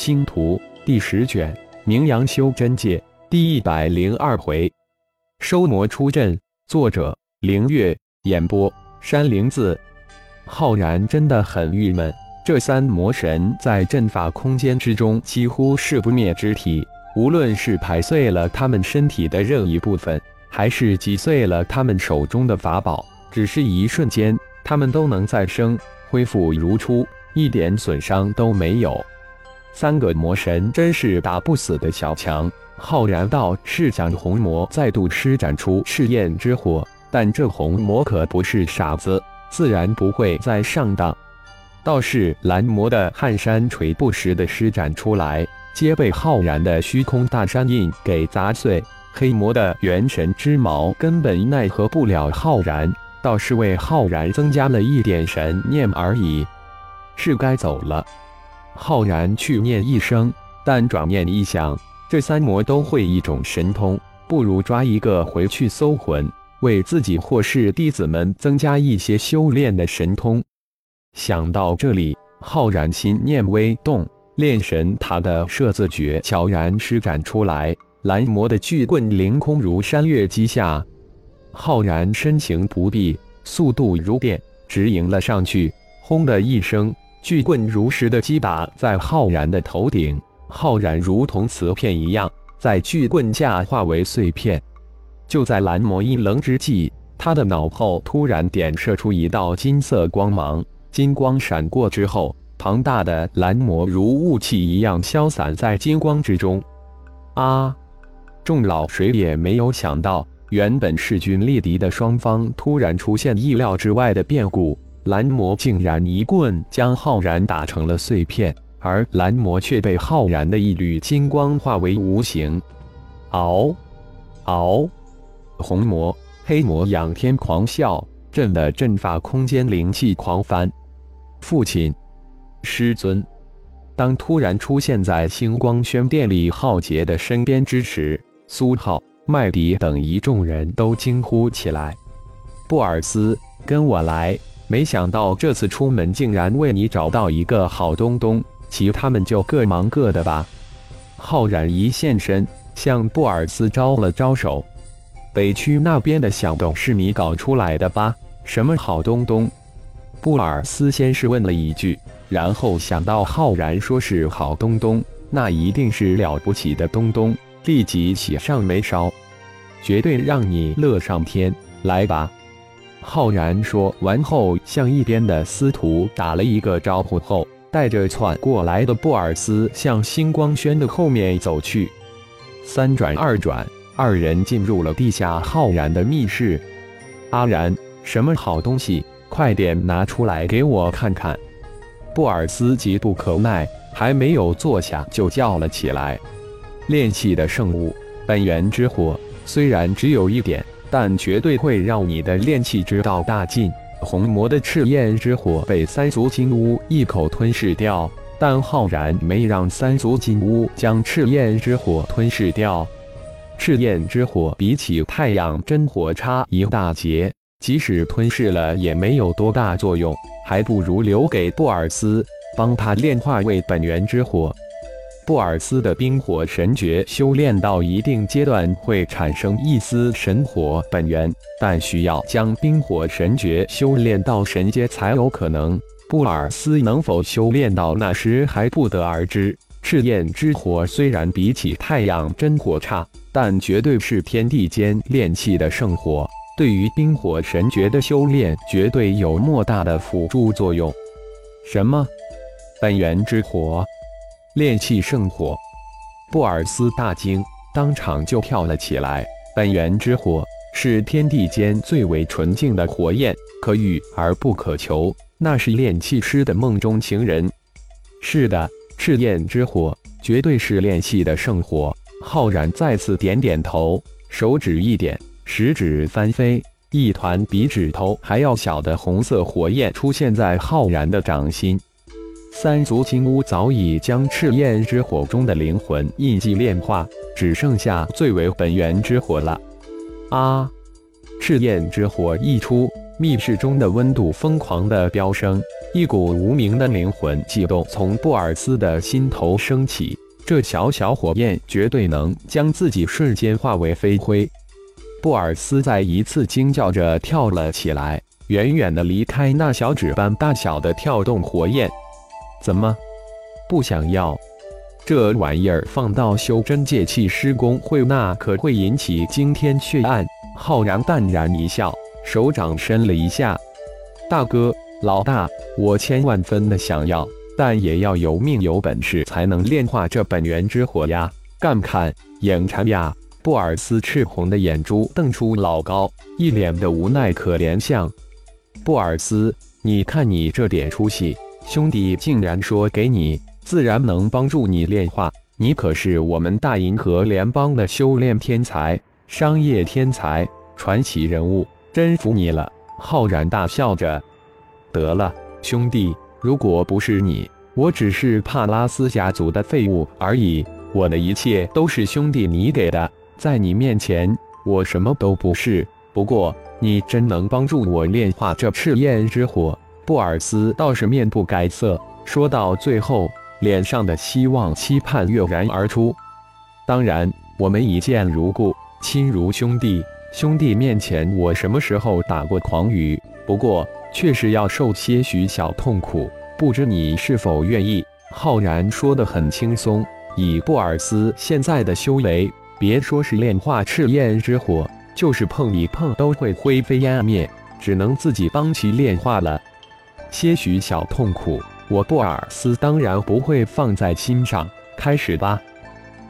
星图第十卷，名扬修真界第一百零二回，收魔出阵。作者：凌月，演播：山灵子。浩然真的很郁闷，这三魔神在阵法空间之中几乎是不灭之体，无论是拍碎了他们身体的任意部分，还是击碎了他们手中的法宝，只是一瞬间，他们都能再生，恢复如初，一点损伤都没有。三个魔神真是打不死的小强。浩然道是想红魔再度施展出赤焰之火，但这红魔可不是傻子，自然不会再上当。倒是蓝魔的撼山锤不时的施展出来，皆被浩然的虚空大山印给砸碎。黑魔的元神之矛根本奈何不了浩然，倒是为浩然增加了一点神念而已。是该走了。浩然去念一声，但转念一想，这三魔都会一种神通，不如抓一个回去搜魂，为自己或是弟子们增加一些修炼的神通。想到这里，浩然心念微动，炼神塔的摄字诀悄然施展出来，蓝魔的巨棍凌空如山岳击下。浩然身形不避，速度如电，直迎了上去，轰的一声。巨棍如实的击打在浩然的头顶，浩然如同瓷片一样，在巨棍下化为碎片。就在蓝魔一愣之际，他的脑后突然点射出一道金色光芒，金光闪过之后，庞大的蓝魔如雾气一样消散在金光之中。啊！众老谁也没有想到，原本势均力敌的双方突然出现意料之外的变故。蓝魔竟然一棍将浩然打成了碎片，而蓝魔却被浩然的一缕金光化为无形。嗷！嗷！红魔、黑魔仰天狂笑，震得阵法空间灵气狂翻。父亲，师尊！当突然出现在星光轩殿里浩劫的身边之时，苏浩、麦迪等一众人都惊呼起来：“布尔斯，跟我来！”没想到这次出门竟然为你找到一个好东东，其他们就各忙各的吧。浩然一现身，向布尔斯招了招手。北区那边的响动是你搞出来的吧？什么好东东？布尔斯先是问了一句，然后想到浩然说是好东东，那一定是了不起的东东，立即喜上眉梢，绝对让你乐上天。来吧。浩然说完后，向一边的司徒打了一个招呼后，带着窜过来的布尔斯向星光轩的后面走去。三转二转，二人进入了地下浩然的密室。阿然，什么好东西？快点拿出来给我看看！布尔斯急不可耐，还没有坐下就叫了起来：“炼气的圣物，本源之火，虽然只有一点。”但绝对会让你的炼气之道大进。红魔的赤焰之火被三足金乌一口吞噬掉，但浩然没让三足金乌将赤焰之火吞噬掉。赤焰之火比起太阳真火差一大截，即使吞噬了也没有多大作用，还不如留给布尔斯，帮他炼化为本源之火。布尔斯的冰火神诀修炼到一定阶段会产生一丝神火本源，但需要将冰火神诀修炼到神阶才有可能。布尔斯能否修炼到那时还不得而知。赤焰之火虽然比起太阳真火差，但绝对是天地间炼气的圣火，对于冰火神诀的修炼绝对有莫大的辅助作用。什么？本源之火？炼气圣火，布尔斯大惊，当场就跳了起来。本源之火是天地间最为纯净的火焰，可遇而不可求，那是炼气师的梦中情人。是的，赤焰之火绝对是炼气的圣火。浩然再次点点头，手指一点，食指翻飞，一团比指头还要小的红色火焰出现在浩然的掌心。三足金乌早已将赤焰之火中的灵魂印记炼化，只剩下最为本源之火了。啊！赤焰之火一出，密室中的温度疯狂的飙升，一股无名的灵魂悸动从布尔斯的心头升起，这小小火焰绝对能将自己瞬间化为飞灰。布尔斯再一次惊叫着跳了起来，远远的离开那小指般大小的跳动火焰。怎么，不想要？这玩意儿放到修真界气师公会，那可会引起惊天血案。浩然淡然一笑，手掌伸了一下，大哥。老大，我千万分的想要，但也要有命有本事才能炼化这本源之火呀！干看眼馋呀！布尔斯赤红的眼珠瞪出老高，一脸的无奈可怜相。布尔斯，你看你这点出息，兄弟竟然说给你，自然能帮助你炼化。你可是我们大银河联邦的修炼天才、商业天才、传奇人物，真服你了！浩然大笑着。得了，兄弟，如果不是你，我只是帕拉斯家族的废物而已。我的一切都是兄弟你给的，在你面前，我什么都不是。不过，你真能帮助我炼化这赤焰之火。布尔斯倒是面不改色，说到最后，脸上的希望、期盼跃然而出。当然，我们一见如故，亲如兄弟。兄弟面前，我什么时候打过诳语？不过。确实要受些许小痛苦，不知你是否愿意？浩然说得很轻松。以布尔斯现在的修为，别说是炼化赤焰之火，就是碰一碰都会灰飞烟灭，只能自己帮其炼化了。些许小痛苦，我布尔斯当然不会放在心上。开始吧。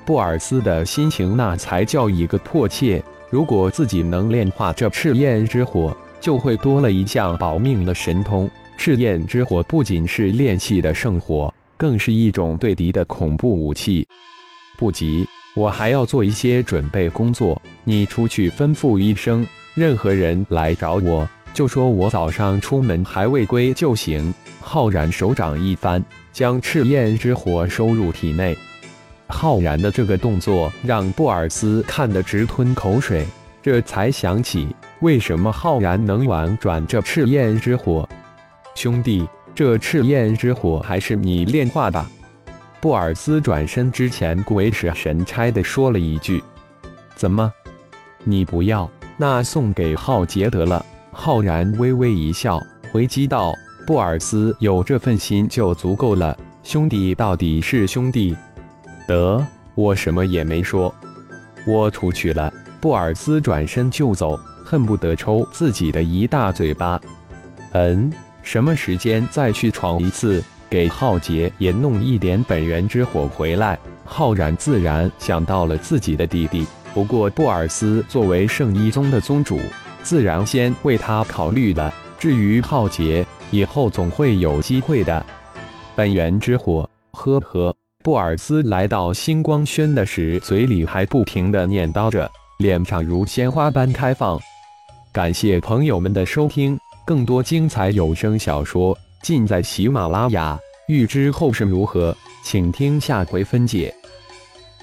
布尔斯的心情那才叫一个迫切。如果自己能炼化这赤焰之火，就会多了一项保命的神通。赤焰之火不仅是炼气的圣火，更是一种对敌的恐怖武器。不急，我还要做一些准备工作。你出去吩咐一声，任何人来找我，就说我早上出门还未归就行。浩然手掌一翻，将赤焰之火收入体内。浩然的这个动作让布尔斯看得直吞口水，这才想起。为什么浩然能玩转这赤焰之火？兄弟，这赤焰之火还是你炼化的？布尔斯转身之前鬼使神差的说了一句：“怎么，你不要？那送给浩杰得了。”浩然微微一笑，回击道：“布尔斯有这份心就足够了。兄弟到底是兄弟。”得，我什么也没说，我出去了。布尔斯转身就走。恨不得抽自己的一大嘴巴。嗯，什么时间再去闯一次，给浩杰也弄一点本源之火回来？浩然自然想到了自己的弟弟，不过布尔斯作为圣一宗的宗主，自然先为他考虑了。至于浩杰，以后总会有机会的。本源之火，呵呵。布尔斯来到星光轩的时，嘴里还不停的念叨着，脸上如鲜花般开放。感谢朋友们的收听，更多精彩有声小说尽在喜马拉雅。欲知后事如何，请听下回分解。